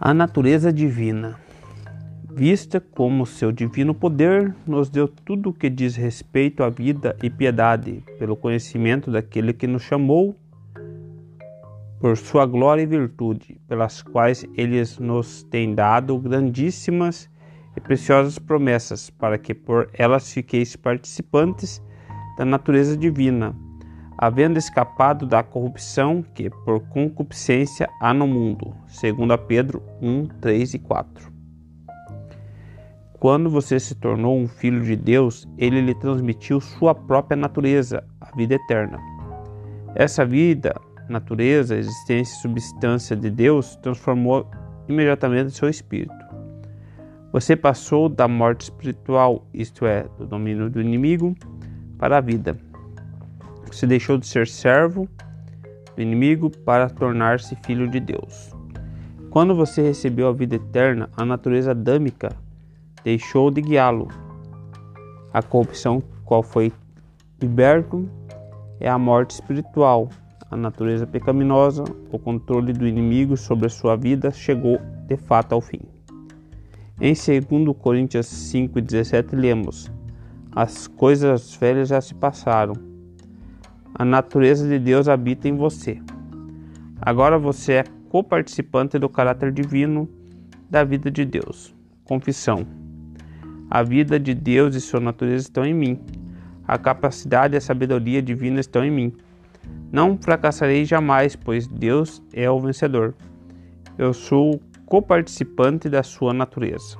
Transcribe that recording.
A natureza divina. Vista como seu divino poder nos deu tudo o que diz respeito à vida e piedade, pelo conhecimento daquele que nos chamou, por sua glória e virtude, pelas quais ele nos tem dado grandíssimas e preciosas promessas, para que por elas fiqueis participantes da natureza divina havendo escapado da corrupção que por concupiscência há no mundo. 2 Pedro 1, 3 e 4. Quando você se tornou um filho de Deus, ele lhe transmitiu sua própria natureza, a vida eterna. Essa vida, natureza, existência e substância de Deus transformou imediatamente seu espírito. Você passou da morte espiritual, isto é, do domínio do inimigo, para a vida se deixou de ser servo do inimigo para tornar-se filho de Deus. Quando você recebeu a vida eterna, a natureza adâmica deixou de guiá-lo. A corrupção qual foi liberto é a morte espiritual. A natureza pecaminosa, o controle do inimigo sobre a sua vida chegou de fato ao fim. Em 2 Coríntios 5,17 lemos: As coisas velhas já se passaram, a natureza de Deus habita em você. Agora você é coparticipante do caráter divino da vida de Deus. Confissão. A vida de Deus e sua natureza estão em mim. A capacidade e a sabedoria divina estão em mim. Não fracassarei jamais, pois Deus é o vencedor. Eu sou coparticipante da sua natureza.